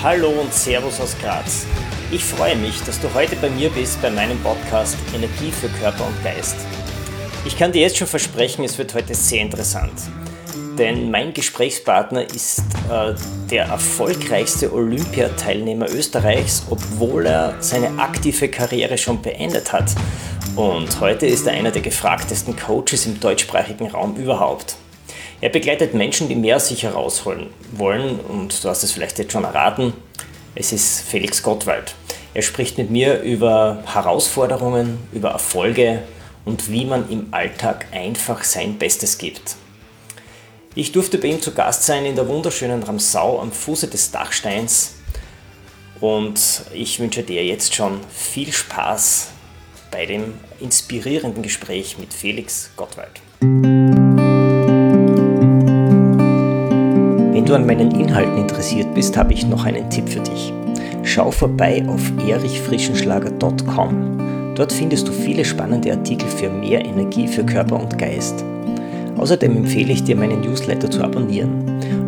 Hallo und Servus aus Graz. Ich freue mich, dass du heute bei mir bist bei meinem Podcast Energie für Körper und Geist. Ich kann dir jetzt schon versprechen, es wird heute sehr interessant. Denn mein Gesprächspartner ist äh, der erfolgreichste Olympiateilnehmer Österreichs, obwohl er seine aktive Karriere schon beendet hat. Und heute ist er einer der gefragtesten Coaches im deutschsprachigen Raum überhaupt. Er begleitet Menschen, die mehr aus sich herausholen wollen und du hast es vielleicht jetzt schon erraten, es ist Felix Gottwald. Er spricht mit mir über Herausforderungen, über Erfolge und wie man im Alltag einfach sein Bestes gibt. Ich durfte bei ihm zu Gast sein in der wunderschönen Ramsau am Fuße des Dachsteins und ich wünsche dir jetzt schon viel Spaß bei dem inspirierenden Gespräch mit Felix Gottwald. Du an meinen Inhalten interessiert bist, habe ich noch einen Tipp für dich. Schau vorbei auf erichfrischenschlager.com. Dort findest du viele spannende Artikel für mehr Energie für Körper und Geist. Außerdem empfehle ich dir, meinen Newsletter zu abonnieren.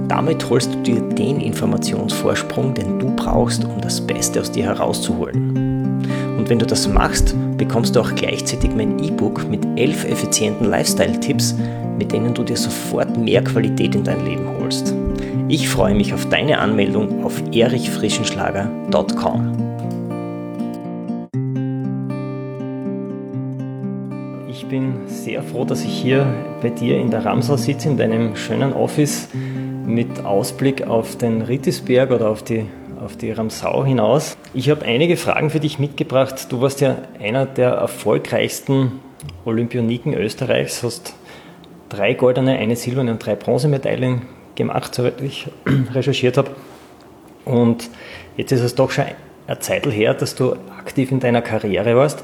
Damit holst du dir den Informationsvorsprung, den du brauchst, um das Beste aus dir herauszuholen. Und wenn du das machst, bekommst du auch gleichzeitig mein E-Book mit elf effizienten Lifestyle-Tipps, mit denen du dir sofort mehr Qualität in dein Leben holst. Ich freue mich auf deine Anmeldung auf erichfrischenschlager.com. Ich bin sehr froh, dass ich hier bei dir in der Ramsau sitze, in deinem schönen Office mit Ausblick auf den Rittisberg oder auf die, auf die Ramsau hinaus. Ich habe einige Fragen für dich mitgebracht. Du warst ja einer der erfolgreichsten Olympioniken Österreichs, hast drei goldene, eine silberne und drei Bronzemedaillen gemacht, soweit ich recherchiert habe. Und jetzt ist es doch schon eine Zeit her, dass du aktiv in deiner Karriere warst.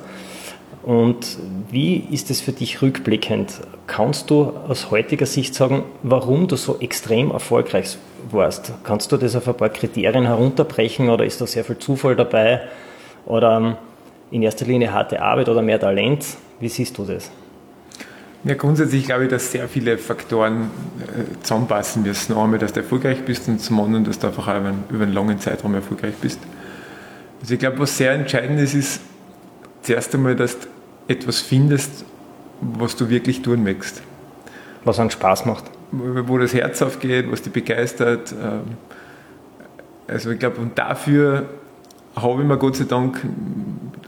Und wie ist es für dich rückblickend? Kannst du aus heutiger Sicht sagen, warum du so extrem erfolgreich warst? Kannst du das auf ein paar Kriterien herunterbrechen oder ist da sehr viel Zufall dabei? Oder ähm, in erster Linie harte Arbeit oder mehr Talent? Wie siehst du das? Ja, grundsätzlich glaube ich, dass sehr viele Faktoren äh, zusammenpassen müssen. Einmal, dass du erfolgreich bist und zum anderen, dass du einfach auch über einen, über einen langen Zeitraum erfolgreich bist. Also ich glaube, was sehr entscheidend ist, ist zuerst einmal, dass du etwas findest, was du wirklich tun möchtest. Was einen Spaß macht. Wo, wo das Herz aufgeht, was dich begeistert. Ähm, also ich glaube, und dafür habe ich mir Gott sei Dank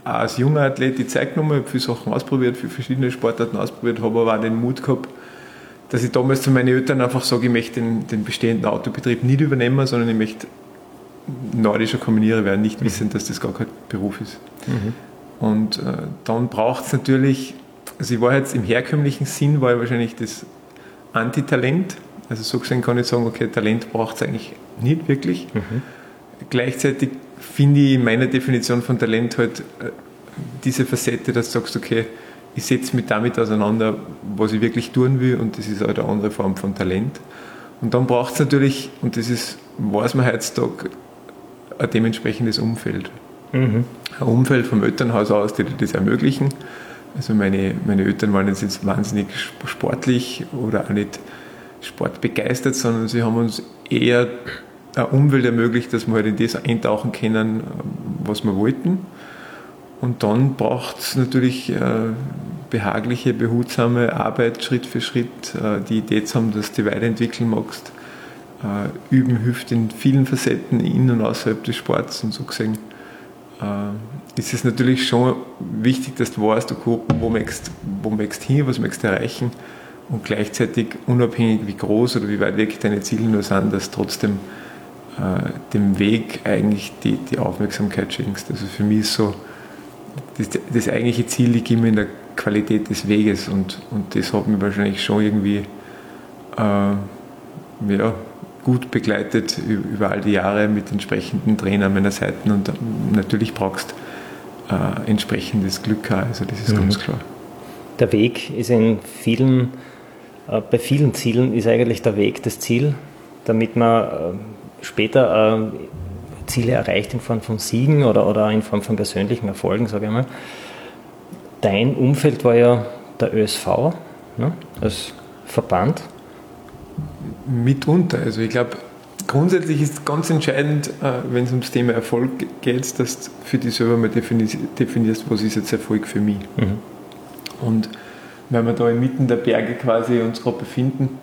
auch als junger Athlet die Zeit genommen, habe viele Sachen ausprobiert, viele verschiedene Sportarten ausprobiert, habe aber auch den Mut gehabt, dass ich damals zu meinen Eltern einfach sage, ich möchte den, den bestehenden Autobetrieb nicht übernehmen, sondern ich möchte nordischer Kombinierer werden, nicht wissen, dass das gar kein Beruf ist. Mhm. Und äh, dann braucht es natürlich, also ich war jetzt im herkömmlichen Sinn, war ich wahrscheinlich das Antitalent. Also so gesehen kann ich sagen, okay, Talent braucht es eigentlich nicht wirklich. Mhm. Gleichzeitig finde ich in meiner Definition von Talent halt äh, diese Facette, dass du sagst, okay, ich setze mich damit auseinander, was ich wirklich tun will und das ist halt eine andere Form von Talent. Und dann braucht es natürlich, und das ist, weiß man heutzutage, ein dementsprechendes Umfeld. Mhm. Ein Umfeld vom Elternhaus aus, die das ermöglichen. Also meine, meine Eltern waren jetzt nicht wahnsinnig sportlich oder auch nicht sportbegeistert, sondern sie haben uns eher eine Umwelt ermöglicht, dass wir halt in das eintauchen können, was wir wollten. Und dann braucht es natürlich äh, behagliche, behutsame Arbeit Schritt für Schritt, äh, die Idee zu haben, dass du weiterentwickeln magst. Äh, üben hilft in vielen Facetten in und außerhalb des Sports und so gesehen ist es natürlich schon wichtig, dass du weißt, okay, wo möchtest wo möchtest hin, was möchtest du erreichen und gleichzeitig unabhängig wie groß oder wie weit weg deine Ziele nur sind, dass trotzdem dem Weg eigentlich die, die Aufmerksamkeit schenkst. Also für mich ist so, das, das eigentliche Ziel liegt immer in der Qualität des Weges und, und das hat mich wahrscheinlich schon irgendwie äh, ja, gut begleitet über all die Jahre mit entsprechenden Trainern meiner Seiten und natürlich brauchst äh, entsprechendes Glück, also das ist mhm. ganz klar. Der Weg ist in vielen, äh, bei vielen Zielen ist eigentlich der Weg das Ziel, damit man äh, später äh, Ziele erreicht in Form von Siegen oder, oder in Form von persönlichen Erfolgen, sage ich mal. Dein Umfeld war ja der ÖSV ne, als Verband. Mitunter. Also ich glaube, grundsätzlich ist ganz entscheidend, äh, wenn es ums Thema Erfolg geht, dass du für dich selber mal definierst, was ist jetzt Erfolg für mich. Mhm. Und wenn wir da inmitten der Berge quasi uns gerade befinden,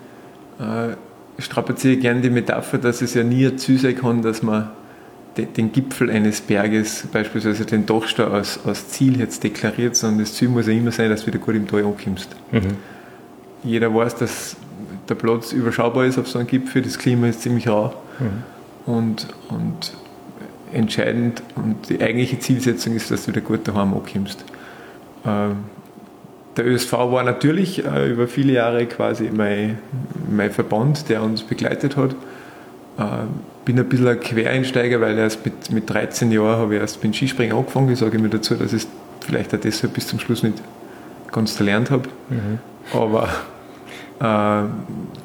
äh, strapaziere gerne die Metapher, dass es ja nie ein Ziel sein kann, dass man den Gipfel eines Berges, beispielsweise den Dachstein, als, als Ziel jetzt deklariert, sondern das Ziel muss ja immer sein, dass du wieder gut im Tal ankommst. Mhm. Jeder weiß, dass der Platz überschaubar ist auf so einem Gipfel, das Klima ist ziemlich rau mhm. und, und entscheidend und die eigentliche Zielsetzung ist, dass du wieder gut daheim ankommst. Ähm, der ÖSV war natürlich äh, über viele Jahre quasi mein, mein Verband, der uns begleitet hat. Äh, bin ein bisschen ein Quereinsteiger, weil erst mit, mit 13 Jahren habe ich erst mit Skispringen angefangen. Ich sage mir dazu, dass ich vielleicht auch deshalb bis zum Schluss nicht ganz gelernt habe. Mhm. Aber äh,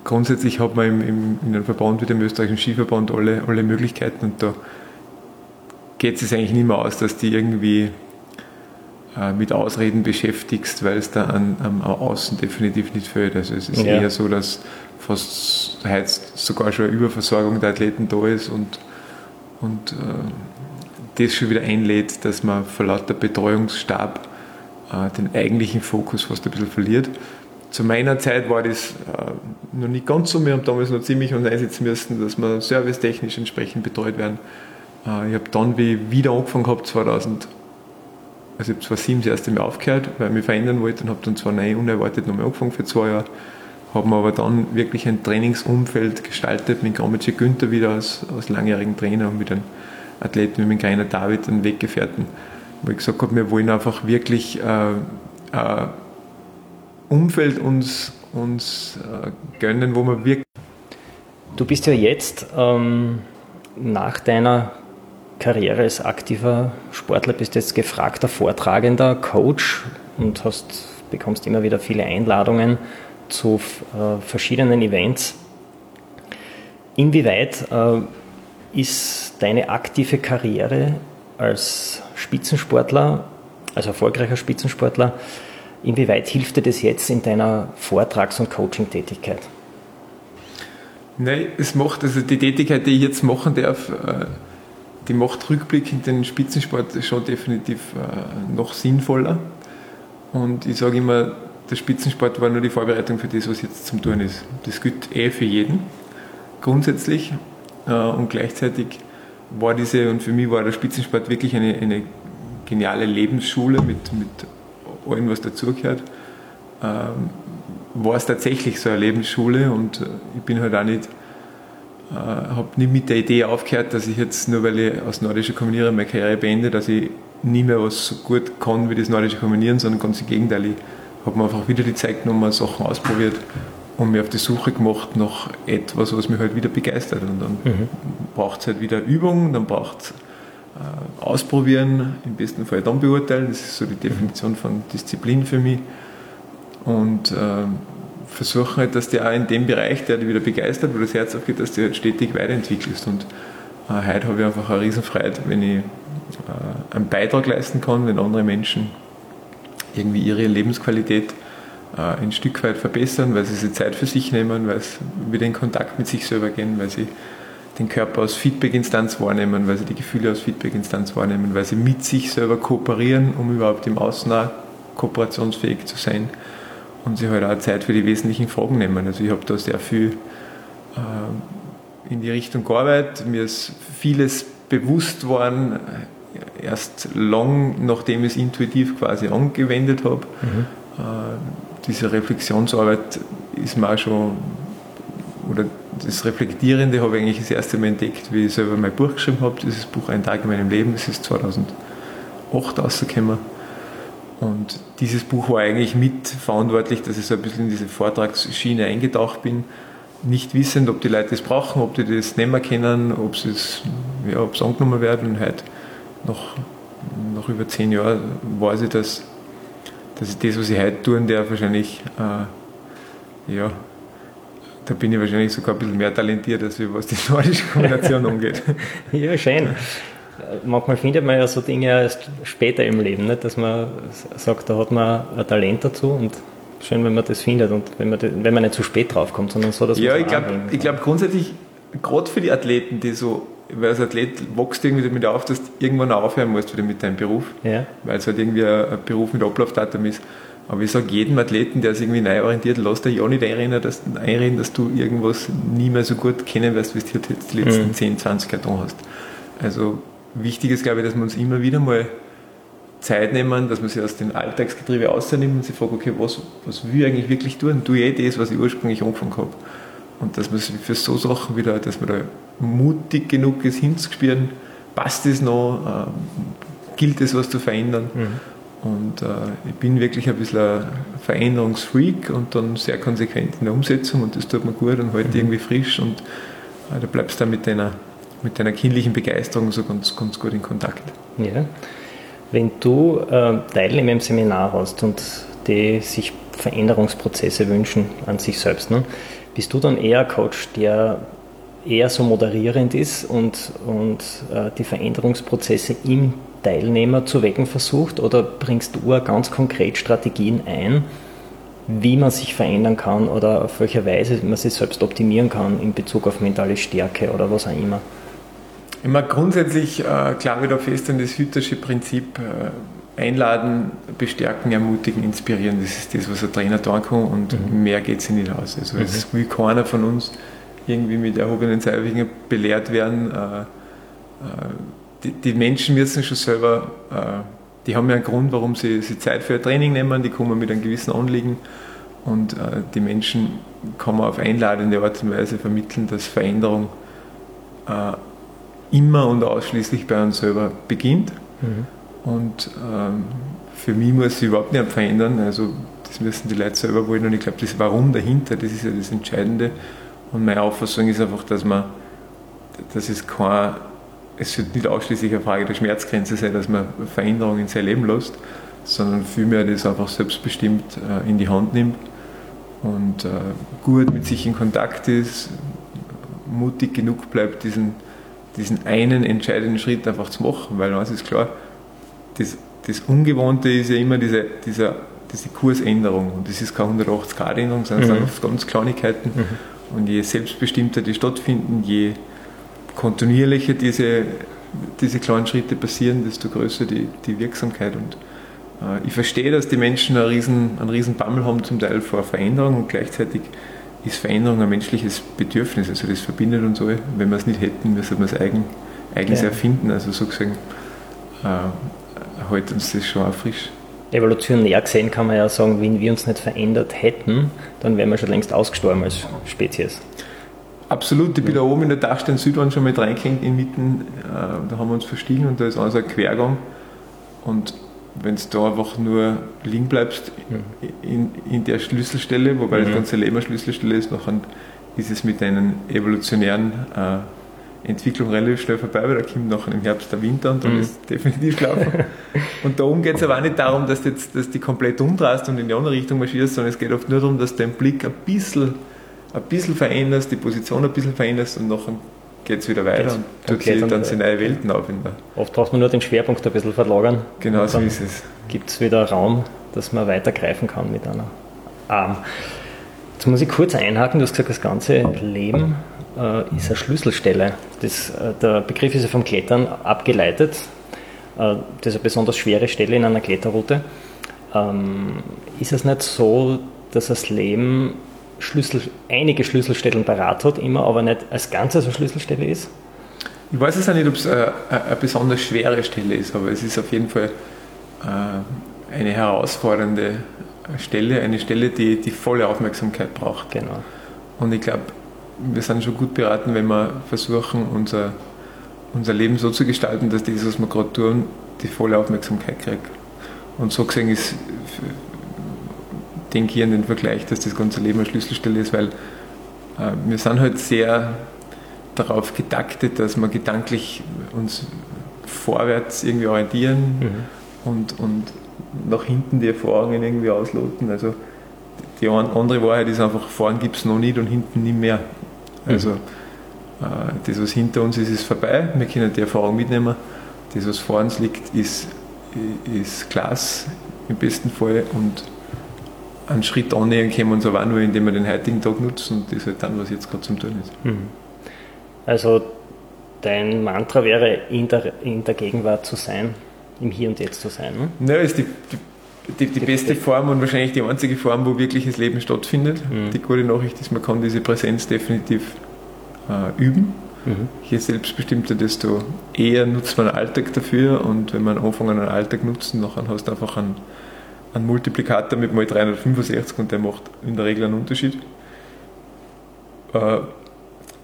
grundsätzlich hat man im, im, in einem Verband wie dem österreichischen Skiverband alle, alle Möglichkeiten und da geht es eigentlich nicht mehr aus, dass die irgendwie mit Ausreden beschäftigst, weil es da an, am Außen definitiv nicht fehlt. Also es ist ja. eher so, dass fast heute sogar schon eine Überversorgung der Athleten da ist und, und äh, das schon wieder einlädt, dass man vor lauter Betreuungsstab äh, den eigentlichen Fokus fast ein bisschen verliert. Zu meiner Zeit war das äh, noch nicht ganz so. Wir haben damals noch ziemlich uns einsetzen müssen, dass wir servicetechnisch entsprechend betreut werden. Äh, ich habe dann, wie ich wieder angefangen habe, 2000, also ich habe 2007 das erste Mal aufgehört, weil ich mich verändern wollte und habe dann zwar neu unerwartet nochmal angefangen für zwei Jahre, haben wir aber dann wirklich ein Trainingsumfeld gestaltet mit Gromitsche Günther wieder als, als langjährigen Trainer und mit einem Athleten wie mit Greiner David, einem Weggefährten, wo ich gesagt habe, wir wollen einfach wirklich äh, äh, Umfeld uns, uns äh, gönnen, wo man wirklich. Du bist ja jetzt ähm, nach deiner Karriere als aktiver Sportler, bist jetzt gefragter Vortragender, Coach und hast, bekommst immer wieder viele Einladungen zu äh, verschiedenen Events. Inwieweit äh, ist deine aktive Karriere als Spitzensportler, als erfolgreicher Spitzensportler, Inwieweit hilft dir das jetzt in deiner Vortrags- und Coaching-Tätigkeit? Nein, es macht, also die Tätigkeit, die ich jetzt machen darf, äh, die macht rückblickend den Spitzensport schon definitiv äh, noch sinnvoller. Und ich sage immer, der Spitzensport war nur die Vorbereitung für das, was jetzt zum Tun ist. Das gilt eh für jeden, grundsätzlich. Äh, und gleichzeitig war diese, und für mich war der Spitzensport wirklich eine, eine geniale Lebensschule mit, mit allem, was dazugehört, ähm, war es tatsächlich so eine Lebensschule und äh, ich bin halt auch nicht, äh, habe nicht mit der Idee aufgehört, dass ich jetzt nur weil ich aus nordischer Kombinieren meine Karriere beende, dass ich nie mehr was so gut kann wie das nordische Kombinieren, sondern ganz im Gegenteil, ich habe mir einfach wieder die Zeit genommen, Sachen ausprobiert und mir auf die Suche gemacht nach etwas, was mich halt wieder begeistert. Und dann mhm. braucht es halt wieder Übung, dann braucht es äh, ausprobieren, im besten Fall dann beurteilen. Das ist so die Definition von Disziplin für mich. Und äh, versuchen halt, dass du auch in dem Bereich, der dich wieder begeistert, wo das Herz aufgeht, dass du halt stetig weiterentwickelst. Und äh, heute habe ich einfach eine Riesenfreude, wenn ich äh, einen Beitrag leisten kann, wenn andere Menschen irgendwie ihre Lebensqualität äh, ein Stück weit verbessern, weil sie sich Zeit für sich nehmen, weil sie wieder in Kontakt mit sich selber gehen, weil sie den Körper als Feedback-Instanz wahrnehmen, weil sie die Gefühle als Feedback-Instanz wahrnehmen, weil sie mit sich selber kooperieren, um überhaupt im Außen auch kooperationsfähig zu sein und sie halt auch Zeit für die wesentlichen Fragen nehmen. Also ich habe da sehr viel äh, in die Richtung gearbeitet, mir ist vieles bewusst worden, erst lang nachdem ich es intuitiv quasi angewendet habe. Mhm. Äh, diese Reflexionsarbeit ist mir auch schon, oder das Reflektierende habe ich eigentlich das erste Mal entdeckt, wie ich selber mein Buch geschrieben habe, dieses Buch Ein Tag in meinem Leben, das ist 2008 rausgekommen. Und dieses Buch war eigentlich mitverantwortlich, dass ich so ein bisschen in diese Vortragsschiene eingetaucht bin, nicht wissend, ob die Leute das brauchen, ob die das nicht mehr kennen, ob es ja, angenommen wird. Und heute, nach, nach über zehn Jahren, weiß ich, dass, dass ich das, was ich heute tun darf, wahrscheinlich, äh, ja, da bin ich wahrscheinlich sogar ein bisschen mehr talentiert, als was die nordische Kombination angeht. ja, schön. Manchmal findet man ja so Dinge erst später im Leben, nicht? dass man sagt, da hat man ein Talent dazu und schön, wenn man das findet und wenn man, wenn man nicht zu spät draufkommt, sondern so, dass man Ja, ich glaube glaub grundsätzlich, gerade für die Athleten, die so, weil als Athlet wächst irgendwie damit auf, dass du irgendwann aufhören musst wieder mit deinem Beruf, ja. weil es halt irgendwie ein, Beruf mit Ablaufdatum ist. Aber ich sage jedem Athleten, der sich irgendwie neu orientiert, lass dir ja nicht einreden dass, einreden, dass du irgendwas nie mehr so gut kennen wirst, wie du jetzt die letzten mhm. 10, 20 Jahre hast. Also wichtig ist, glaube ich, dass wir uns immer wieder mal Zeit nehmen, dass man sich aus dem Alltagsgetriebe rausnimmt und sich fragt, okay, was, was will ich eigentlich wirklich tun? Tue ich eh das, was ich ursprünglich angefangen habe? Und dass man sich für so Sachen wieder, dass man da mutig genug ist, hinzuspüren, passt es noch, ähm, gilt es was zu verändern? Mhm. Und äh, ich bin wirklich ein bisschen ein Veränderungsfreak und dann sehr konsequent in der Umsetzung und das tut mir gut und heute halt mhm. irgendwie frisch und äh, da bleibst du dann mit deiner, mit deiner kindlichen Begeisterung so ganz, ganz gut in Kontakt. Ja. Wenn du äh, Teilnehmer im Seminar hast und die sich Veränderungsprozesse wünschen an sich selbst, ne? bist du dann eher Coach, der eher so moderierend ist und, und äh, die Veränderungsprozesse im Teilnehmer zu wecken versucht oder bringst du ganz konkret Strategien ein, wie man sich verändern kann oder auf welche Weise man sich selbst optimieren kann in Bezug auf mentale Stärke oder was auch immer? Immer grundsätzlich äh, ich da fest an das Hüttersche Prinzip äh, einladen, bestärken, ermutigen, inspirieren. Das ist das, was ein Trainer tun kann und mhm. mehr geht sich nicht aus. Also mhm. es will keiner von uns irgendwie mit erhobenen Zeigefinger belehrt werden. Äh, äh, die, die, Menschen müssen schon selber, äh, die haben ja einen Grund, warum sie, sie Zeit für ein Training nehmen, die kommen mit einem gewissen Anliegen und äh, die Menschen kann man auf einladende Art und Weise vermitteln, dass Veränderung immer und ausschließlich bei uns selber beginnt. Mhm. Und ähm, für mich muss sich überhaupt nicht verändern. Also das müssen die Leute selber wollen. Und ich glaube, das Warum dahinter, das ist ja das Entscheidende. Und meine Auffassung ist einfach, dass man, dass es kein, es wird nicht ausschließlich eine Frage der Schmerzgrenze sein, dass man Veränderungen in sein Leben lässt, sondern vielmehr das einfach selbstbestimmt äh, in die Hand nimmt und äh, gut mit sich in Kontakt ist, mutig genug bleibt, diesen diesen einen entscheidenden Schritt einfach zu machen, weil eins ist klar, das, das Ungewohnte ist ja immer diese, dieser, diese Kursänderung und das ist keine 180-Grad-Änderung, sondern mhm. es sind ganz Kleinigkeiten mhm. und je selbstbestimmter die stattfinden, je kontinuierlicher diese, diese kleinen Schritte passieren, desto größer die, die Wirksamkeit und äh, ich verstehe, dass die Menschen einen riesen, einen riesen Bammel haben zum Teil vor Veränderung und gleichzeitig ist Veränderung ein menschliches Bedürfnis. Also das verbindet uns alle. Wenn wir es nicht hätten, müsste man es eigen, eigens ja. erfinden. Also sozusagen äh, hält uns das schon auch frisch. Evolutionär gesehen kann man ja sagen, wenn wir uns nicht verändert hätten, dann wären wir schon längst ausgestorben als Spezies. Absolut, ich bin da oben in der Tasche in Südwand schon mit reingehängt, inmitten, äh, da haben wir uns verstiegen und da ist also ein Quergang. Und wenn du da einfach nur liegen bleibst in, in der Schlüsselstelle, wobei mhm. das ganze Leben eine Schlüsselstelle ist, nachher ist es mit deinen evolutionären äh, Entwicklung relativ schnell vorbei, weil da kommt nachher im Herbst der Winter und dann mhm. ist definitiv schlafen. und darum geht es aber auch nicht darum, dass du jetzt dass die komplett umdrehst und in die andere Richtung marschierst, sondern es geht oft nur darum, dass du deinen Blick ein bisschen, ein bisschen veränderst, die Position ein bisschen veränderst und nachher geht es wieder weiter und tut sich dann die neue Welten auf. In der Oft braucht man nur den Schwerpunkt ein bisschen verlagern. Genau so ist es. Gibt es wieder Raum, dass man weitergreifen kann mit einer Arm. Jetzt muss ich kurz einhaken, du hast gesagt, das ganze Leben äh, ist eine Schlüsselstelle. Das, äh, der Begriff ist ja vom Klettern abgeleitet. Äh, das ist eine besonders schwere Stelle in einer Kletterroute. Ähm, ist es nicht so, dass das Leben Schlüssel, einige Schlüsselstellen parat hat, immer, aber nicht als Ganzes eine Schlüsselstelle ist? Ich weiß es auch nicht, ob es eine, eine besonders schwere Stelle ist, aber es ist auf jeden Fall äh, eine herausfordernde Stelle, eine Stelle, die die volle Aufmerksamkeit braucht. Genau. Und ich glaube, wir sind schon gut beraten, wenn wir versuchen, unser, unser Leben so zu gestalten, dass das, was wir gerade tun, die volle Aufmerksamkeit kriegt. Und so gesehen ist denke ich an den Vergleich, dass das ganze Leben eine Schlüsselstelle ist, weil äh, wir sind halt sehr darauf getaktet, dass wir gedanklich uns vorwärts irgendwie orientieren mhm. und, und nach hinten die Erfahrungen irgendwie ausloten. Also die andere Wahrheit ist einfach, vorn gibt es noch nicht und hinten nicht mehr. Also mhm. äh, das, was hinter uns ist, ist vorbei. Wir können die Erfahrung mitnehmen. Das, was vor uns liegt, ist, ist Glas im besten Fall und einen Schritt annähern können wir uns aber auch nur, indem wir den heutigen Tag nutzen und das ist halt dann, was jetzt gerade zum Tun ist. Mhm. Also dein Mantra wäre, in der, in der Gegenwart zu sein, im Hier und Jetzt zu sein. Ne? Ja, ist die, die, die, die beste Form und wahrscheinlich die einzige Form, wo wirkliches Leben stattfindet. Mhm. Die gute Nachricht ist, man kann diese Präsenz definitiv äh, üben. Mhm. Je selbstbestimmter, desto eher nutzt man den Alltag dafür und wenn man anfängt, einen Alltag nutzen, dann hast du einfach einen, einen Multiplikator mit mal 365 und der macht in der Regel einen Unterschied. Äh,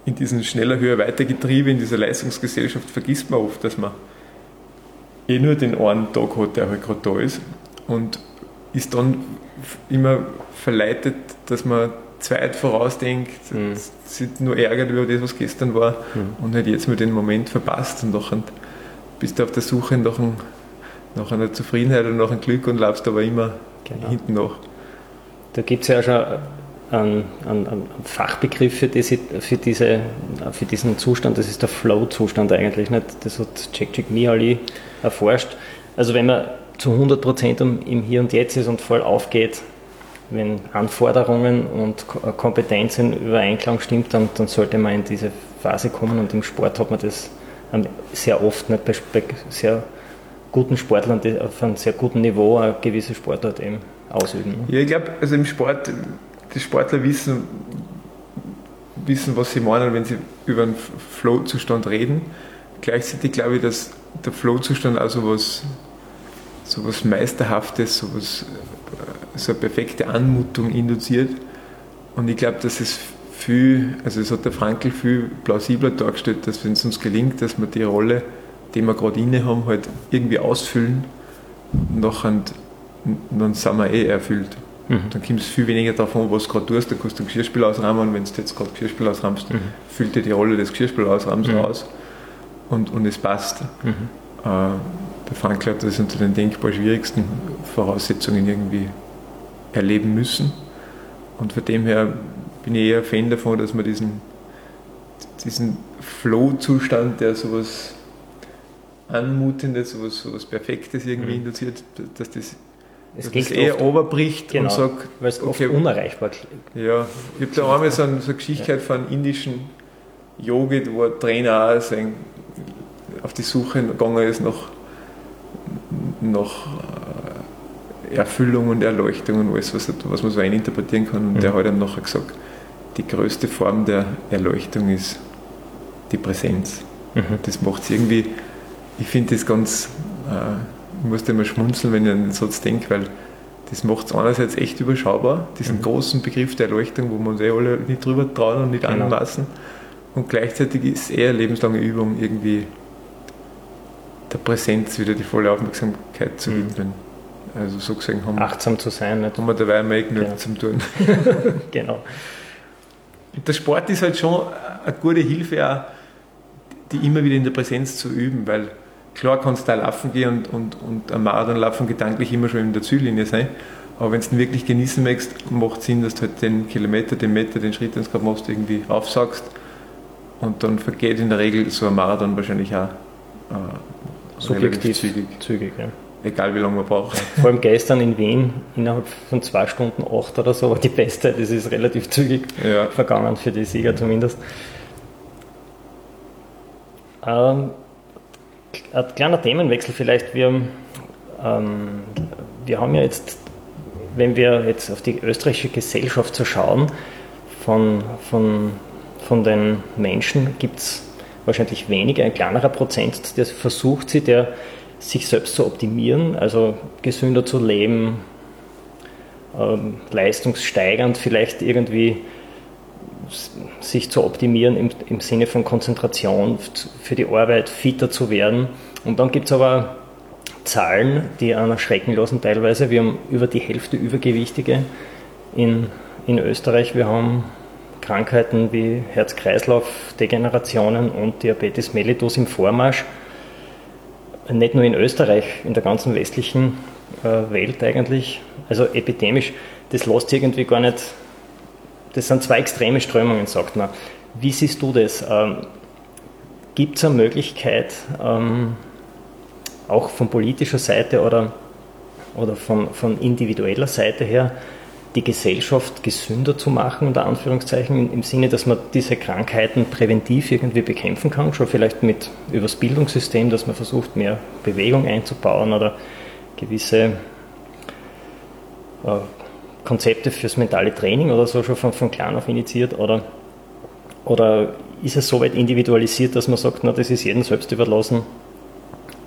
in diesem schneller, höher, weiter Getriebe, in dieser Leistungsgesellschaft vergisst man oft, dass man eh nur den einen Tag hat, der halt gerade da ist und ist dann immer verleitet, dass man zweit vorausdenkt, mhm. sich nur ärgert über das, was gestern war mhm. und halt jetzt mit dem Moment verpasst und dann bist du auf der Suche nach, ein, nach einer Zufriedenheit und nach einem Glück und laufst aber immer genau. hinten nach. Da gibt es ja schon einen, einen, Fachbegriff für, diese, für, diese, für diesen Zustand, das ist der Flow-Zustand eigentlich. Nicht? Das hat Jack Jack Mihaly erforscht. Also wenn man zu 100% im Hier und Jetzt ist und voll aufgeht, wenn Anforderungen und Kompetenzen über Einklang stimmt, dann, dann sollte man in diese Phase kommen und im Sport hat man das sehr oft nicht bei sehr guten Sportlern, die auf einem sehr guten Niveau eine gewisse Sportart eben ausüben. Ja, ich glaube, also im Sport die Sportler wissen, wissen, was sie meinen, wenn sie über einen Flow-Zustand reden. Gleichzeitig glaube ich, dass der Flow-Zustand auch so was, so was Meisterhaftes, so, was, äh, so eine perfekte Anmutung induziert. Und ich glaube, dass es viel, also es hat der Frankl viel plausibler dargestellt, dass wenn es uns gelingt, dass wir die Rolle, die wir gerade inne haben, halt irgendwie ausfüllen, nachher, dann sind wir eh erfüllt. Mhm. Dann kommt es viel weniger davon, was du gerade tust. Da kannst du ein Geschirrspiel ausrahmen und wenn du jetzt gerade Geschirrspiel ausrahmst, mhm. füllt dir die Rolle des Geschirrspiel mhm. aus und, und es passt. Mhm. Äh, der Frank hat das unter den denkbar schwierigsten Voraussetzungen irgendwie erleben müssen. Und von dem her bin ich eher Fan davon, dass man diesen, diesen Flow-Zustand, der sowas Anmutendes, sowas, sowas Perfektes irgendwie mhm. induziert, dass das es das eher oberbricht genau, und sagt, weil es okay, oft unerreichbar klingt. Ja, ich habe da einmal so eine, so eine Geschichte ja. von indischen Yogi, wo ein Trainer auch sein, auf die Suche gegangen ist nach, nach äh, Erfüllung und Erleuchtung und alles, was, was man so eininterpretieren kann. Und mhm. der hat dann nachher gesagt, die größte Form der Erleuchtung ist die Präsenz. Mhm. Das macht es irgendwie, ich finde das ganz äh, ich musste immer schmunzeln, wenn ich an den Satz denke, weil das macht es einerseits echt überschaubar, diesen mhm. großen Begriff der Erleuchtung, wo wir uns eh alle nicht drüber trauen und nicht genau. anmaßen. Und gleichzeitig ist es eher eine lebenslange Übung, irgendwie der Präsenz wieder die volle Aufmerksamkeit zu mhm. widmen. Also so gesehen haben Achtsam zu sein. Nicht? Haben wir dabei genug genau. zum Tun. genau. Und der Sport ist halt schon eine gute Hilfe, auch, die immer wieder in der Präsenz zu üben, weil Klar kannst du da laufen gehen und, und, und am Marathon laufen gedanklich immer schon in der Ziellinie sein. Aber wenn du ihn wirklich genießen möchtest, macht es Sinn, dass du halt den Kilometer, den Meter, den Schritt, den du gerade machst, irgendwie aufsagst. Und dann vergeht in der Regel so ein Marathon wahrscheinlich auch äh, subjektiv zügig. zügig ja. Egal wie lange man braucht. Vor allem gestern in Wien innerhalb von zwei Stunden acht oder so war die beste. Das ist relativ zügig ja. vergangen für die Sieger zumindest. Ähm, ein kleiner Themenwechsel vielleicht. Wir, ähm, wir haben ja jetzt, wenn wir jetzt auf die österreichische Gesellschaft so schauen, von, von, von den Menschen gibt es wahrscheinlich weniger, ein kleinerer Prozent, der versucht sie, der sich selbst zu optimieren, also gesünder zu leben, ähm, leistungssteigernd vielleicht irgendwie sich zu optimieren im, im Sinne von Konzentration für die Arbeit, fitter zu werden. Und dann gibt es aber Zahlen, die einen erschrecken lassen teilweise. Wir haben über die Hälfte Übergewichtige in, in Österreich. Wir haben Krankheiten wie Herz-Kreislauf-Degenerationen und Diabetes mellitus im Vormarsch. Nicht nur in Österreich, in der ganzen westlichen äh, Welt eigentlich. Also epidemisch, das lässt irgendwie gar nicht. Das sind zwei extreme Strömungen, sagt man. Wie siehst du das? Ähm, Gibt es eine Möglichkeit, ähm, auch von politischer Seite oder, oder von, von individueller Seite her, die Gesellschaft gesünder zu machen, unter Anführungszeichen, im Sinne, dass man diese Krankheiten präventiv irgendwie bekämpfen kann, schon vielleicht mit übers Bildungssystem, dass man versucht, mehr Bewegung einzubauen oder gewisse äh, Konzepte fürs mentale Training oder so schon von, von klein auf initiiert oder, oder ist es so weit individualisiert, dass man sagt, na, das ist jedem selbst überlassen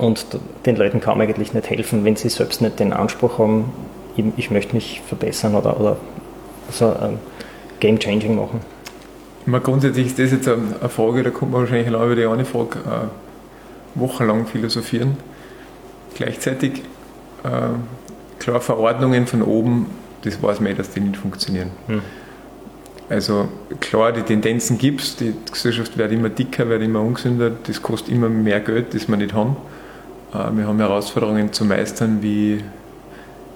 und den Leuten kann man eigentlich nicht helfen, wenn sie selbst nicht den Anspruch haben, ich möchte mich verbessern oder, oder so ein Game Changing machen? Meine, grundsätzlich ist das jetzt eine Frage, da kommt man wahrscheinlich auch über die eine Frage äh, wochenlang philosophieren. Gleichzeitig, äh, klar, Verordnungen von oben, das weiß man eh, dass die nicht funktionieren. Hm. Also klar, die Tendenzen gibt es, die Gesellschaft wird immer dicker, wird immer ungesünder, das kostet immer mehr Geld, das wir nicht haben. Äh, wir haben Herausforderungen zu meistern wie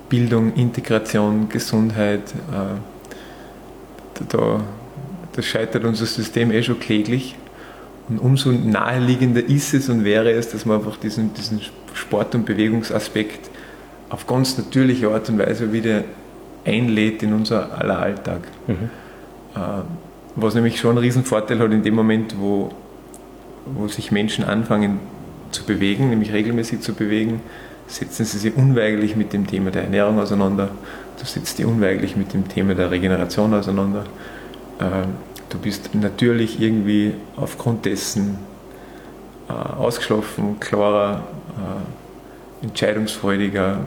Bildung, Integration, Gesundheit. Äh, da, da scheitert unser System eh schon kläglich. Und umso naheliegender ist es und wäre es, dass man einfach diesen, diesen Sport- und Bewegungsaspekt auf ganz natürliche Art und Weise wieder einlädt in unser aller Alltag. Mhm. Äh, was nämlich schon einen riesen Vorteil hat in dem Moment, wo, wo sich Menschen anfangen zu bewegen, nämlich regelmäßig zu bewegen, setzen sie sich unweigerlich mit dem Thema der Ernährung auseinander, du setzt dich unweigerlich mit dem Thema der Regeneration auseinander. Ähm, du bist natürlich irgendwie aufgrund dessen äh, ausgeschlafen, klarer, äh, entscheidungsfreudiger,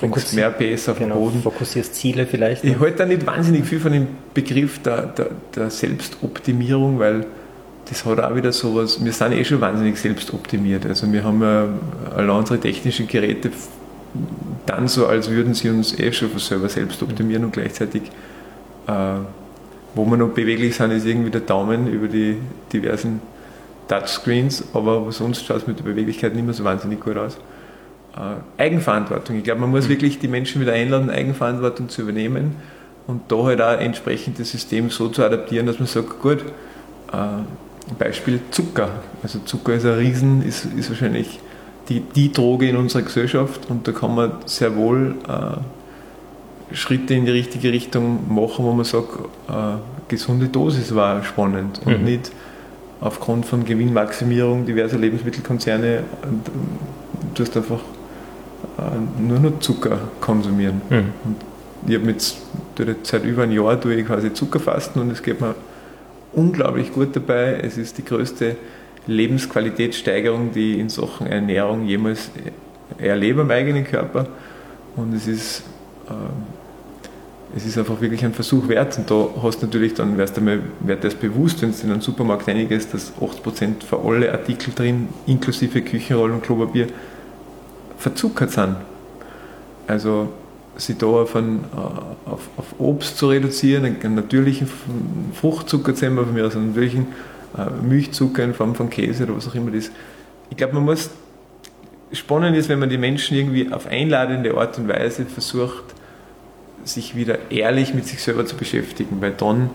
bringst mehr PS auf genau, den Boden. Fokussierst Ziele vielleicht. Ich halte da nicht wahnsinnig viel von dem Begriff der, der, der Selbstoptimierung, weil das hat auch wieder sowas, wir sind eh schon wahnsinnig selbstoptimiert. Also wir haben ja alle unsere technischen Geräte dann so, als würden sie uns eh schon selber selbst optimieren und gleichzeitig, äh, wo wir noch beweglich sind, ist irgendwie der Daumen über die diversen Touchscreens, aber sonst schaut es mit der Beweglichkeit nicht mehr so wahnsinnig gut aus. Äh, Eigenverantwortung. Ich glaube, man muss mhm. wirklich die Menschen wieder einladen, Eigenverantwortung zu übernehmen und da halt auch entsprechend das System so zu adaptieren, dass man sagt, gut, äh, Beispiel Zucker. Also Zucker ist ein Riesen, ist, ist wahrscheinlich die, die Droge in unserer Gesellschaft und da kann man sehr wohl äh, Schritte in die richtige Richtung machen, wo man sagt, äh, gesunde Dosis war spannend und mhm. nicht aufgrund von Gewinnmaximierung diverser Lebensmittelkonzerne und, du hast einfach äh, nur noch Zucker konsumieren. Mhm. Und ich habe jetzt seit über einem Jahr tue ich quasi Zuckerfasten und es geht mir unglaublich gut dabei. Es ist die größte Lebensqualitätssteigerung, die ich in Sachen Ernährung jemals erlebe am eigenen Körper. Und es ist, äh, es ist einfach wirklich ein Versuch wert. Und da hast du natürlich dann, wirst du mal, wird das bewusst, wenn du in einen Supermarkt reingehst, dass 80% für alle Artikel drin, inklusive Küchenrollen und Klopapier, verzuckert sind. Also sie da auf, ein, äh, auf, auf, Obst zu reduzieren, einen natürlichen Fruchtzucker zu haben, von mir aus einen natürlichen äh, Milchzucker in Form von Käse oder was auch immer das ist. Ich glaube, man muss, spannend ist, wenn man die Menschen irgendwie auf einladende Art und Weise versucht, sich wieder ehrlich mit sich selber zu beschäftigen, weil dann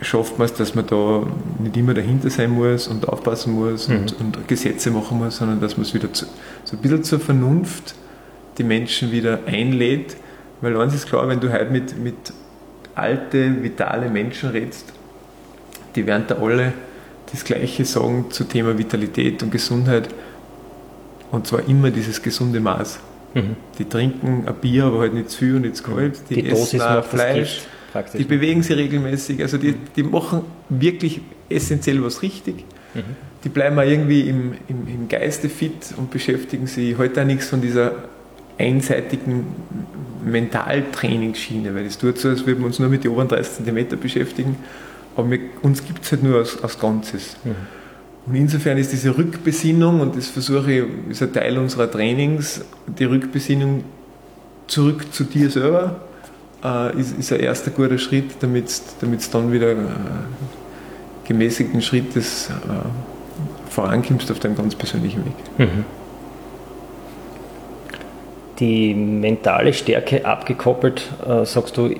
schafft man es, dass man da nicht immer dahinter sein muss und aufpassen muss mhm. und, und, Gesetze machen muss, sondern dass man es wieder zu, so ein bisschen zur Vernunft die Menschen wieder einlädt weil eins ist klar, wenn du heute mit, mit alte, vitale Menschen redest, die werden da alle das Gleiche sagen zu Thema Vitalität und Gesundheit. Und zwar immer dieses gesunde Maß. Mhm. Die trinken ein Bier, aber halt nicht zu viel und nicht zu kalt. Die, die essen auch Fleisch. Die bewegen sich regelmäßig. Also die, die machen wirklich essentiell was richtig. Mhm. Die bleiben auch irgendwie im, im, im Geiste fit und beschäftigen sich heute halt auch nichts von dieser einseitigen Mentaltrainingsschiene, weil es tut so, als würden wir uns nur mit den oberen 30 cm beschäftigen, aber wir, uns gibt es halt nur als, als Ganzes. Mhm. Und insofern ist diese Rückbesinnung, und das versuche ich, ist ein Teil unserer Trainings, die Rückbesinnung zurück zu dir selber äh, ist, ist ein erster guter Schritt, damit es dann wieder äh, gemäßigten Schrittes äh, vorankommst auf deinem ganz persönlichen Weg. Mhm. Die mentale Stärke abgekoppelt, äh, sagst du,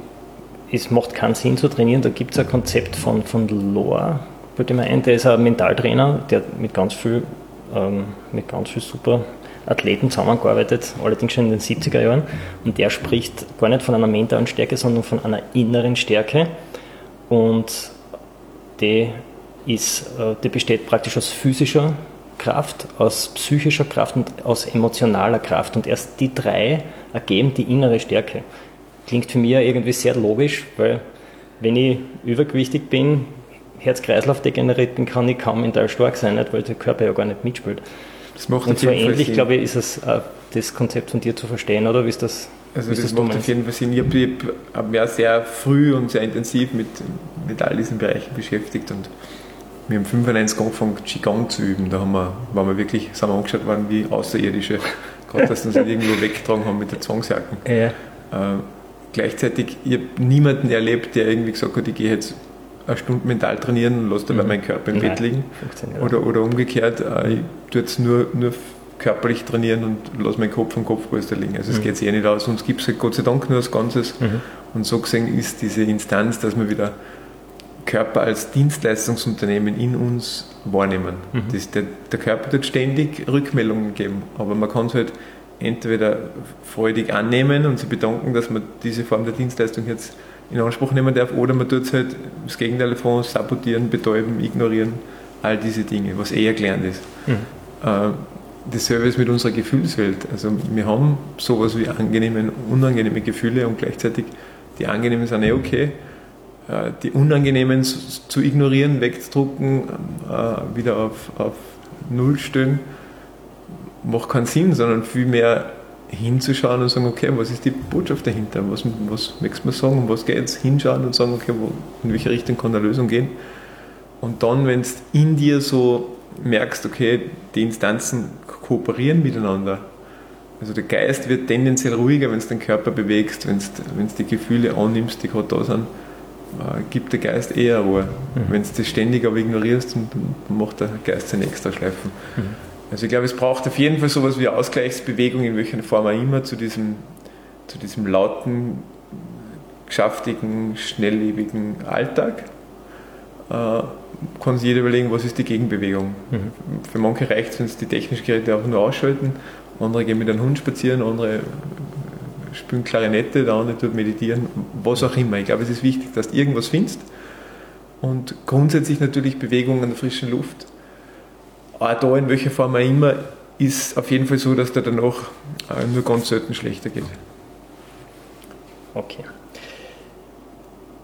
es macht keinen Sinn zu trainieren. Da gibt es ein Konzept von, von Lohr, bei dem ein, der ist ein Mentaltrainer, der mit ganz viel, ähm, mit ganz viel super Athleten zusammengearbeitet, allerdings schon in den 70er Jahren. Und der spricht gar nicht von einer mentalen Stärke, sondern von einer inneren Stärke. Und die, ist, äh, die besteht praktisch aus physischer Kraft, aus psychischer Kraft und aus emotionaler Kraft. Und erst die drei ergeben die innere Stärke. Klingt für mich irgendwie sehr logisch, weil wenn ich übergewichtig bin, Herz-Kreislauf degeneriert bin, kann ich kaum mental stark sein, nicht, weil der Körper ja gar nicht mitspielt. Das macht und so ähnlich, Sinn. glaube ich, ist es äh, das Konzept von dir zu verstehen, oder? Wie ist das? Also das, das macht auf jeden Fall Sinn. Ich habe hab mich sehr früh und sehr intensiv mit, mit all diesen Bereichen beschäftigt und wir haben 95 angefangen, Qigong zu üben. Da haben wir, waren wir wirklich, sind wir angeschaut worden wie Außerirdische. Gerade, dass wir uns irgendwo weggetragen haben mit der Zwangsjacken. Ja. Äh, gleichzeitig, ich habe niemanden erlebt, der irgendwie gesagt hat, ich gehe jetzt eine Stunde mental trainieren und lasse dabei mhm. meinen Körper im Nein, Bett liegen. Oder, oder umgekehrt, äh, ich tue jetzt nur, nur körperlich trainieren und lasse meinen Kopf am Kopfpolster liegen. Also es mhm. geht sich eh nicht aus. Uns gibt es halt Gott sei Dank nur als Ganzes. Mhm. Und so gesehen ist diese Instanz, dass wir wieder Körper als Dienstleistungsunternehmen in uns wahrnehmen. Mhm. Das, der, der Körper wird ständig Rückmeldungen geben, aber man kann es halt entweder freudig annehmen und sich bedanken, dass man diese Form der Dienstleistung jetzt in Anspruch nehmen darf, oder man tut es halt das Gegenteil davon, sabotieren, betäuben, ignorieren, all diese Dinge, was eher gelernt ist. Mhm. Äh, dasselbe ist mit unserer Gefühlswelt. Also wir haben sowas wie angenehme und unangenehme Gefühle und gleichzeitig die angenehmen sind eh okay. Äh, die unangenehmen zu ignorieren, wegzudrucken, äh, wieder auf, auf Null stellen, macht keinen Sinn, sondern vielmehr hinzuschauen und sagen, okay, was ist die Botschaft dahinter? Was, was möchtest du sagen? Um was geht es? Hinschauen und sagen, okay, wo, in welche Richtung kann eine Lösung gehen? Und dann, wenn du in dir so merkst, okay, die Instanzen kooperieren miteinander. Also der Geist wird tendenziell ruhiger, wenn du den Körper bewegst, wenn du die Gefühle annimmst, die gerade da sind, äh, gibt der Geist eher Ruhe. Mhm. Wenn du das ständig aber ignorierst, dann macht der Geist seine extra Schleifen. Mhm. Also ich glaube, es braucht auf jeden Fall sowas wie Ausgleichsbewegung, in welcher Form auch immer, zu diesem, zu diesem lauten, geschäftigen, schnelllebigen Alltag. Äh, kann sich jeder überlegen, was ist die Gegenbewegung. Mhm. Für manche reicht es, wenn sie die technischen Geräte auch nur ausschalten, andere gehen mit einem Hund spazieren, andere spielen Klarinette, der andere tut meditieren, was auch immer. Ich glaube, es ist wichtig, dass du irgendwas findest und grundsätzlich natürlich Bewegung an der frischen Luft auch da in welcher Form auch immer, ist auf jeden Fall so, dass der danach äh, nur ganz selten schlechter geht. Okay.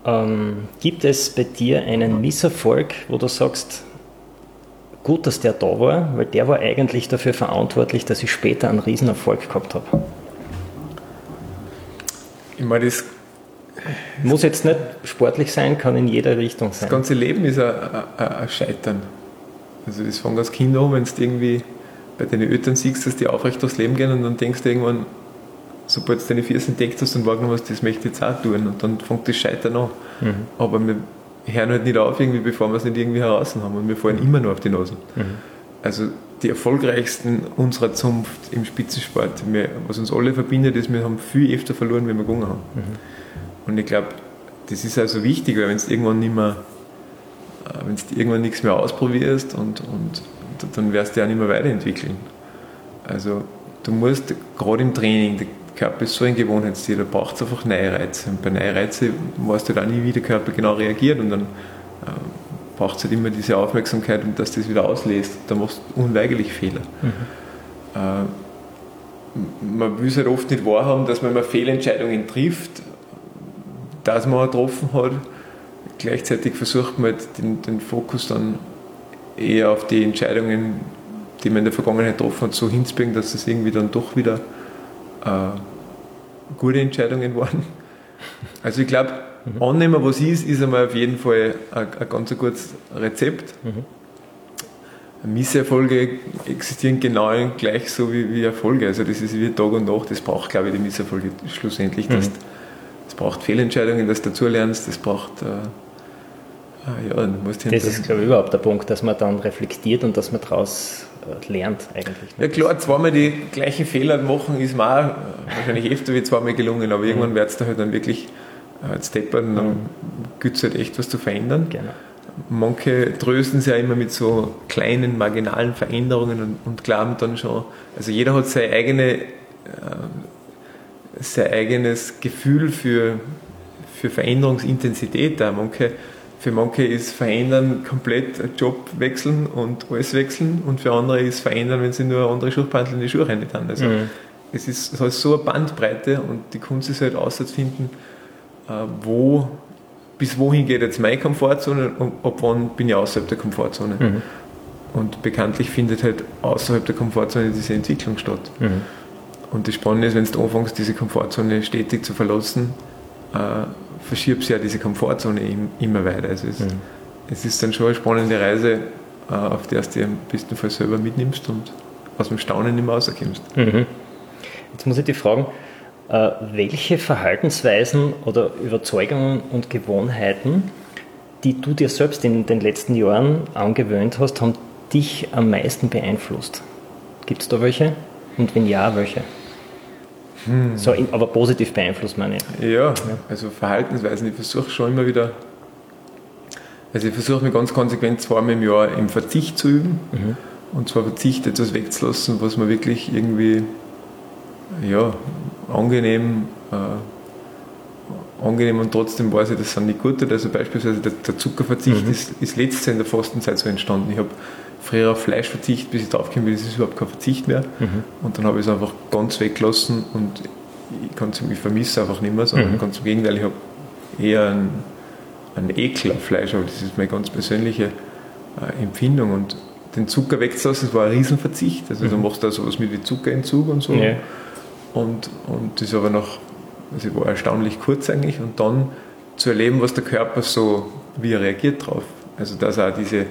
Ähm, gibt es bei dir einen Misserfolg, wo du sagst, gut, dass der da war, weil der war eigentlich dafür verantwortlich, dass ich später einen Riesenerfolg gehabt habe? Ich meine, das muss jetzt nicht sportlich sein, kann in jeder Richtung sein. Das ganze Leben ist ein, ein, ein Scheitern. Also das fängt als Kind an, wenn du irgendwie bei deinen Eltern siehst, dass die aufrecht durchs Leben gehen und dann denkst du irgendwann, sobald du deine Füße entdeckt hast und wahrgenommen hast, das möchte ich jetzt auch tun und dann fängt das Scheitern an. Mhm. Aber wir hören halt nicht auf, irgendwie, bevor wir es nicht irgendwie heraus haben und wir fallen immer nur auf die Nase. Mhm. Also die erfolgreichsten unserer Zunft im Spitzensport, wir, was uns alle verbindet, ist, wir haben viel öfter verloren, wenn wir gewonnen haben. Mhm. Und ich glaube, das ist also wichtig, weil wenn es irgendwann nicht mehr äh, wenn du irgendwann nichts mehr ausprobierst und, und dann wirst du ja nicht mehr weiterentwickeln. Also du musst gerade im Training, der Körper ist so ein Gewohnheitstier, da braucht es einfach neue Reize. Und bei neuen Reizen weißt du dann nie, wie der Körper genau reagiert und dann äh, braucht es halt immer diese Aufmerksamkeit und dass das wieder auslässt. Da machst du unweigerlich Fehler. Mhm. Äh, man will es halt oft nicht wahrhaben, dass man immer Fehlentscheidungen trifft, dass man getroffen hat gleichzeitig versucht man halt den, den, Fokus dann eher auf die Entscheidungen, die man in der Vergangenheit getroffen hat, so hinzubringen, dass es irgendwie dann doch wieder äh, gute Entscheidungen waren. Also ich glaube, mhm. annehmen, was ist, ist einmal auf jeden Fall ein, ein ganz gutes Rezept. Mhm. Misserfolge existieren genau gleich so wie, wie Erfolge. Also das ist wie Tag und Nacht, das braucht, glaube ich, die Misserfolge schlussendlich, mhm braucht Fehlentscheidungen, dass du dazulernst, das braucht. Äh, ja, du musst das ist, glaube ich, überhaupt der Punkt, dass man dann reflektiert und dass man daraus äh, lernt eigentlich. Ja klar, zweimal die gleichen Fehler machen ist mir auch wahrscheinlich öfter wie zweimal gelungen, aber mhm. irgendwann wird es da halt dann wirklich äh, steppern, dann mhm. gibt es halt echt was zu verändern. Genau. Manche trösten sich ja immer mit so kleinen, marginalen Veränderungen und, und glauben dann schon, also jeder hat seine eigene, äh, sein eigenes Gefühl für, für Veränderungsintensität da. Manche für manche ist Verändern komplett Job wechseln und alles wechseln und für andere ist Verändern, wenn sie nur andere Schuhbandel in die Schuhe rein tun. Also mhm. es ist es hat so eine Bandbreite und die Kunst ist halt auszufinden, wo bis wohin geht jetzt meine Komfortzone und ab wann bin ich außerhalb der Komfortzone. Mhm. Und bekanntlich findet halt außerhalb der Komfortzone diese Entwicklung statt. Mhm. Und das Spannende ist, wenn du anfängst, diese Komfortzone stetig zu verlassen, äh, verschiebst ja diese Komfortzone immer weiter. Also es, mhm. es ist dann schon eine spannende Reise, äh, auf der du dir am besten Fall selber mitnimmst und aus dem Staunen nicht mehr rauskommst. Mhm. Jetzt muss ich dich fragen, äh, welche Verhaltensweisen oder Überzeugungen und Gewohnheiten, die du dir selbst in den letzten Jahren angewöhnt hast, haben dich am meisten beeinflusst? Gibt es da welche? Und wenn ja, welche? Hm. So, aber positiv beeinflusst meine ich. Ja, also Verhaltensweisen. Ich versuche schon immer wieder, also ich versuche mich ganz konsequent zweimal im Jahr im Verzicht zu üben. Mhm. Und zwar Verzicht etwas wegzulassen, was man wirklich irgendwie ja, angenehm, äh, angenehm und trotzdem weiß ich, das sind nicht gut. Also beispielsweise der, der Zuckerverzicht mhm. ist, ist letztes Jahr in der Fastenzeit so entstanden. Ich habe früher auf Fleisch verzichtet, bis ich drauf kam, das ist überhaupt kein Verzicht mehr. Mhm. Und dann habe ich es einfach ganz weggelassen und ich, kann es, ich vermisse einfach nicht mehr, sondern mhm. ganz im Gegenteil, ich habe eher einen, einen Ekel auf Fleisch, aber das ist meine ganz persönliche äh, Empfindung. Und den Zucker wegzulassen, das war ein Riesenverzicht. Also mhm. du machst da sowas mit wie Zuckerentzug und so. Ja. Und, und das aber noch, also war erstaunlich kurz eigentlich. Und dann zu erleben, was der Körper so, wie er reagiert drauf. Also dass er auch diese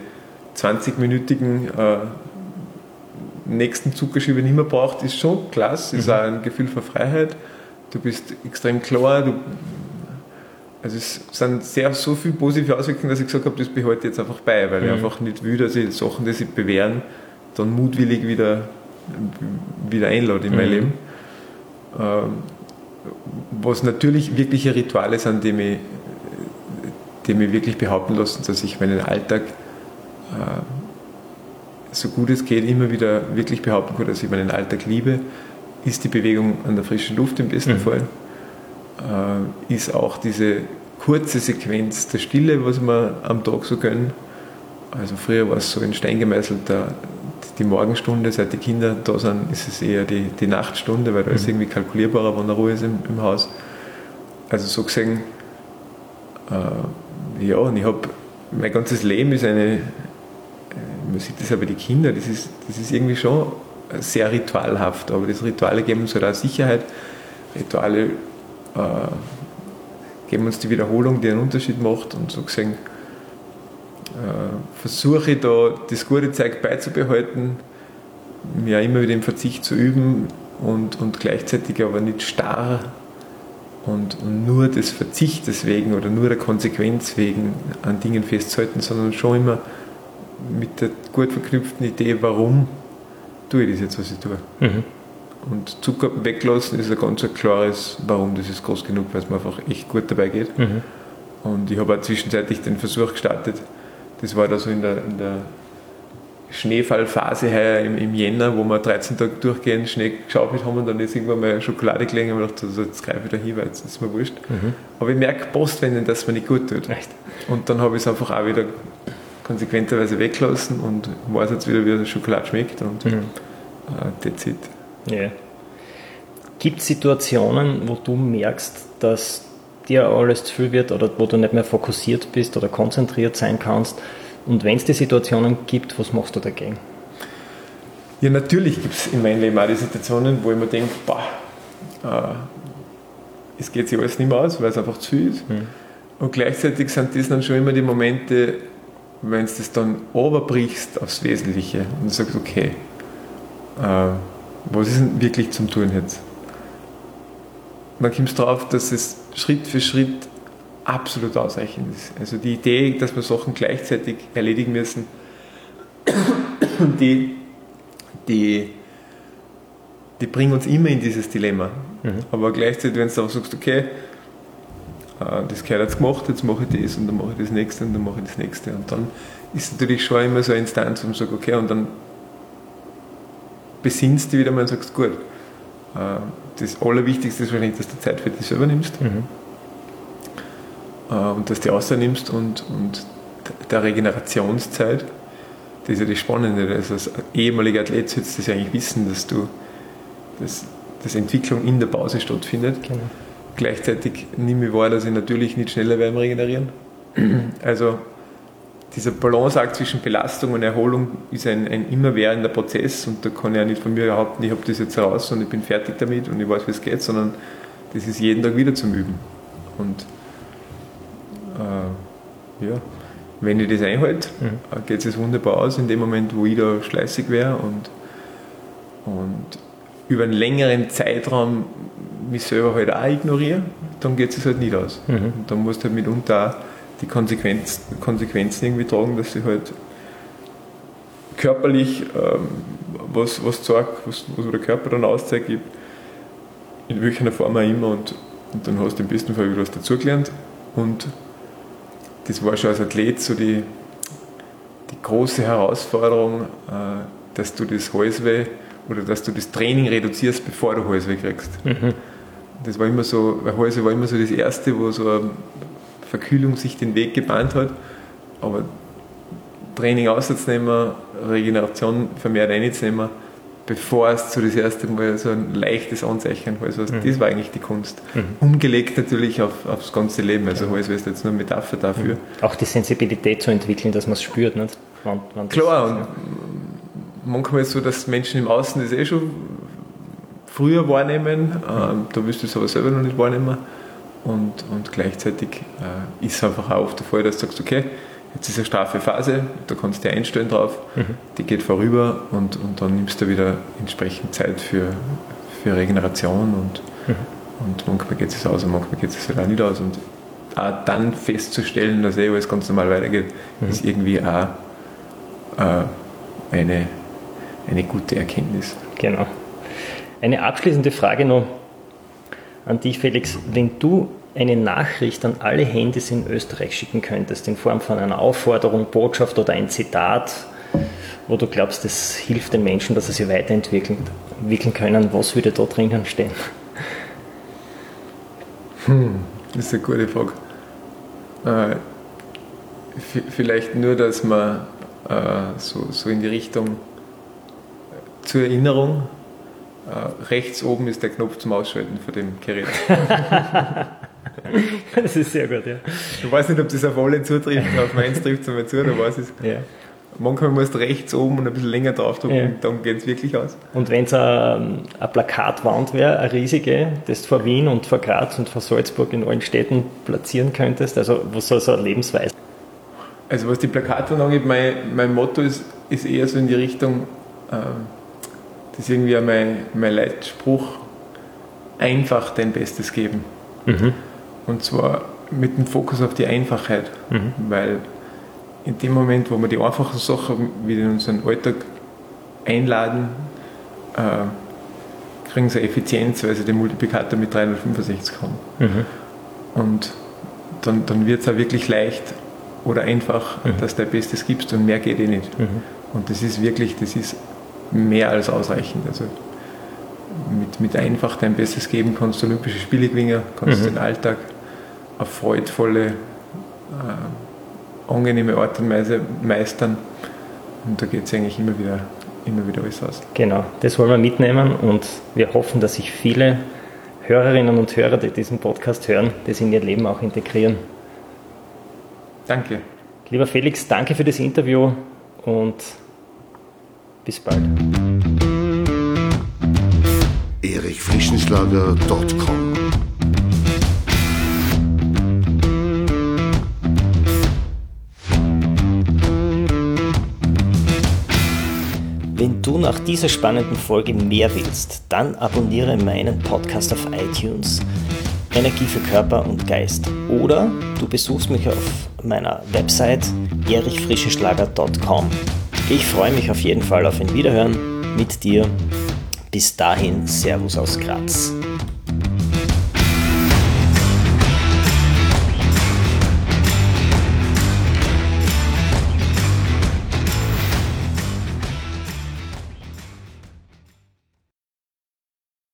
20-minütigen äh, nächsten Zuckerschübe nicht mehr braucht, ist schon klasse. Mhm. Ist auch ein Gefühl von Freiheit. Du bist extrem klar. Du, also es sind sehr so viele positive Auswirkungen, dass ich gesagt habe, das behalte ich jetzt einfach bei, weil mhm. ich einfach nicht will, dass ich Sachen, die sich bewähren, dann mutwillig wieder, wieder einlade in mein mhm. Leben. Ähm, was natürlich wirkliche Rituale sind, die mich, die mich wirklich behaupten lassen, dass ich meinen Alltag äh, so gut es geht, immer wieder wirklich behaupten kann, dass ich meinen Alltag liebe, ist die Bewegung an der frischen Luft im besten mhm. Fall. Äh, ist auch diese kurze Sequenz der Stille, was wir am Tag so gönnen. Also früher war es so in Stein gemeißelt, die Morgenstunde, seit die Kinder da sind, ist es eher die, die Nachtstunde, weil da ist mhm. irgendwie kalkulierbarer, wann der Ruhe ist im, im Haus. Also so gesehen, äh, ja, und ich habe, mein ganzes Leben ist eine, man sieht das ja bei den Kindern, das ist, das ist irgendwie schon sehr ritualhaft, aber das Rituale geben uns halt auch Sicherheit. Rituale äh, geben uns die Wiederholung, die einen Unterschied macht und so gesehen versuche ich da das gute Zeug beizubehalten, mir immer wieder im Verzicht zu üben und, und gleichzeitig aber nicht starr und, und nur des Verzichtes wegen oder nur der Konsequenz wegen an Dingen festzuhalten, sondern schon immer mit der gut verknüpften Idee, warum tue ich das jetzt, was ich tue. Mhm. Und Zucker weglassen ist ein ganz klares Warum. Das ist groß genug, weil es mir einfach echt gut dabei geht. Mhm. Und ich habe auch zwischenzeitlich den Versuch gestartet. Das war da so in der, in der Schneefallphase heuer im, im Jänner, wo wir 13 Tage durchgehend Schnee geschaufelt haben und dann ist irgendwann mal Schokolade gelegen und ich dachte, also jetzt greife ich da hin, weil jetzt ist mir wurscht. Mhm. Aber ich merke postwendend, dass es mir nicht gut tut. Echt? Und dann habe ich es einfach auch wieder konsequenterweise weglassen und weiß jetzt wieder, wie die Schokolade schmeckt und mhm. uh, that's it. Yeah. Gibt es Situationen, wo du merkst, dass dir alles zu viel wird oder wo du nicht mehr fokussiert bist oder konzentriert sein kannst? Und wenn es die Situationen gibt, was machst du dagegen? Ja, natürlich gibt es in meinem Leben auch die Situationen, wo ich mir denke, boah, äh, es geht sich alles nicht mehr aus, weil es einfach zu viel ist. Mhm. Und gleichzeitig sind das dann schon immer die Momente, wenn du das dann überbrichst aufs Wesentliche und sagst, okay, äh, was ist denn wirklich zum Tun jetzt? dann kommst du drauf, dass es Schritt für Schritt absolut ausreichend ist. Also die Idee, dass wir Sachen gleichzeitig erledigen müssen, die, die, die bringen uns immer in dieses Dilemma. Mhm. Aber gleichzeitig, wenn du auch sagst, okay, äh, das gehört jetzt gemacht, jetzt mache ich das und dann mache ich das nächste und dann mache ich das nächste. Und dann ist natürlich schon immer so eine Instanz, wo man sagt, okay, und dann besinnst du wieder mal und sagst, gut, äh, das Allerwichtigste ist wahrscheinlich, dass du Zeit für dich selber nimmst mhm. Äh, und dass du außer nimmst und, und der Regenerationszeit, das ist ja das Spannende. Also als ehemaliger Athlet solltest du das ja eigentlich wissen, dass du dass, dass Entwicklung in der Pause stattfindet. Genau. Gleichzeitig nehme ich wahr, dass ich natürlich nicht schneller werde Regenerieren. Also dieser Balanceakt zwischen Belastung und Erholung ist ein, ein immerwährender Prozess und da kann ich auch nicht von mir behaupten, ich habe das jetzt raus und ich bin fertig damit und ich weiß, wie es geht, sondern das ist jeden Tag wieder zum Üben. Und äh, ja, wenn ich das einhalte, mhm. Äh, geht es wunderbar aus in dem Moment, wo ich da schleißig wäre und, und über einen längeren Zeitraum mich selber halt auch ignoriere, dann geht es halt nicht aus. Mhm. Und dann musst du halt mitunter auch die Konsequenz, Konsequenzen irgendwie tragen, dass sie halt körperlich ähm, was, was zeigt, was, was der Körper dann auszeigt, in welcher Form auch immer und, und dann hast du im besten Fall wieder was dazugelernt und das war schon als Athlet so die, die große Herausforderung, äh, dass du das Halsweh oder dass du das Training reduzierst, bevor du Halsweh kriegst. Mhm. Das war immer so, weil Halsweh war immer so das Erste, wo so eine Verkühlung sich den Weg gebahnt hat. Aber Training auszunehmen, Regeneration vermehrt einzunehmen, bevor es zu das erste Mal so ein leichtes Anzeichen also mhm. das war eigentlich die Kunst. Mhm. Umgelegt natürlich auf, aufs ganze Leben. Also Hals wäre jetzt nur eine Metapher dafür. Mhm. Auch die Sensibilität zu entwickeln, dass man es spürt. Nicht? Wann, wann Klar, und ja. manchmal ist es so, dass Menschen im Außen das eh schon früher wahrnehmen. Ähm, da wirst du es aber selber noch nicht wahrnehmen. Und, und gleichzeitig äh, ist es einfach auch oft der Fall, dass du sagst, okay, jetzt ist eine straffe Phase, da kannst du dich einstellen drauf, mhm. die geht vorüber und, und dann nimmst du wieder entsprechend Zeit für, für Regeneration und, mhm. und manchmal geht es aus und manchmal geht es halt auch nicht aus. Und auch dann festzustellen, dass eh alles ganz normal weitergeht, mhm. ist irgendwie auch äh, eine, eine gute Erkenntnis. Genau. Eine abschließende Frage noch an dich, Felix. Wenn du eine Nachricht an alle Handys in Österreich schicken könntest, in Form von einer Aufforderung, Botschaft oder ein Zitat, wo du glaubst, das hilft den Menschen, dass sie sich weiterentwickeln entwickeln können, was würde da drinnen stehen? Hm, das ist eine gute Frage. Äh, vielleicht nur, dass man äh, so, so in die Richtung zur Erinnerung, äh, rechts oben ist der Knopf zum Ausschalten von dem Gerät. das ist sehr gut, ja. Ich weiß nicht, ob das auf alle zutrifft, auf meins trifft es einmal zu, da weiß ich ja. Manchmal musst du rechts oben und ein bisschen länger draufdrücken, ja. dann geht es wirklich aus. Und wenn es eine, Plakatwand wäre, eine riesige, das du vor Wien und vor Graz und vor Salzburg in allen Städten platzieren könntest, also was soll so eine Lebensweise? Also was die Plakatwand angeht, mein, mein Motto ist, ist eher so in die Richtung, äh, das ist irgendwie mein, mein Leitspruch, einfach dein Bestes geben. Mhm. Und zwar mit dem Fokus auf die Einfachheit, mhm. weil in dem Moment, wo wir die einfachen Sachen wieder in unseren Alltag einladen, äh, kriegen sie Effizienz, weil sie den Multiplikator mit 365 haben. Mhm. Und dann, dann wird es auch wirklich leicht oder einfach, mhm. dass du dein Bestes gibst und mehr geht eh nicht. Mhm. Und das ist wirklich, das ist mehr als ausreichend. Also mit, mit einfach dein Bestes geben kannst du Olympische Spiele gewinnen, kannst mhm. den Alltag auf freudvolle, äh, angenehme Art und Weise meistern. Und da geht es eigentlich immer wieder, immer wieder alles aus. Genau, das wollen wir mitnehmen und wir hoffen, dass sich viele Hörerinnen und Hörer, die diesen Podcast hören, das in ihr Leben auch integrieren. Danke. Lieber Felix, danke für das Interview und bis bald. erichfrischenschlager.com du nach dieser spannenden Folge mehr willst, dann abonniere meinen Podcast auf iTunes Energie für Körper und Geist. Oder du besuchst mich auf meiner Website erichfrischeschlager.com. Ich freue mich auf jeden Fall auf ein Wiederhören mit dir. Bis dahin, Servus aus Graz.